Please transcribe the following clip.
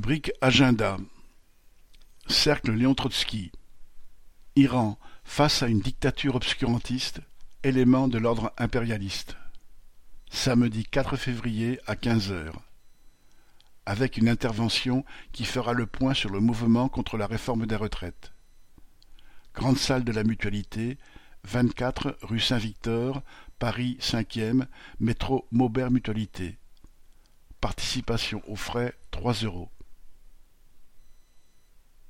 Rubrique Agenda. Cercle Léon Trotsky. Iran face à une dictature obscurantiste, élément de l'ordre impérialiste. Samedi 4 février à 15 heures. Avec une intervention qui fera le point sur le mouvement contre la réforme des retraites. Grande salle de la Mutualité, 24 rue Saint-Victor, Paris 5e, métro Maubert Mutualité. Participation aux frais trois euros.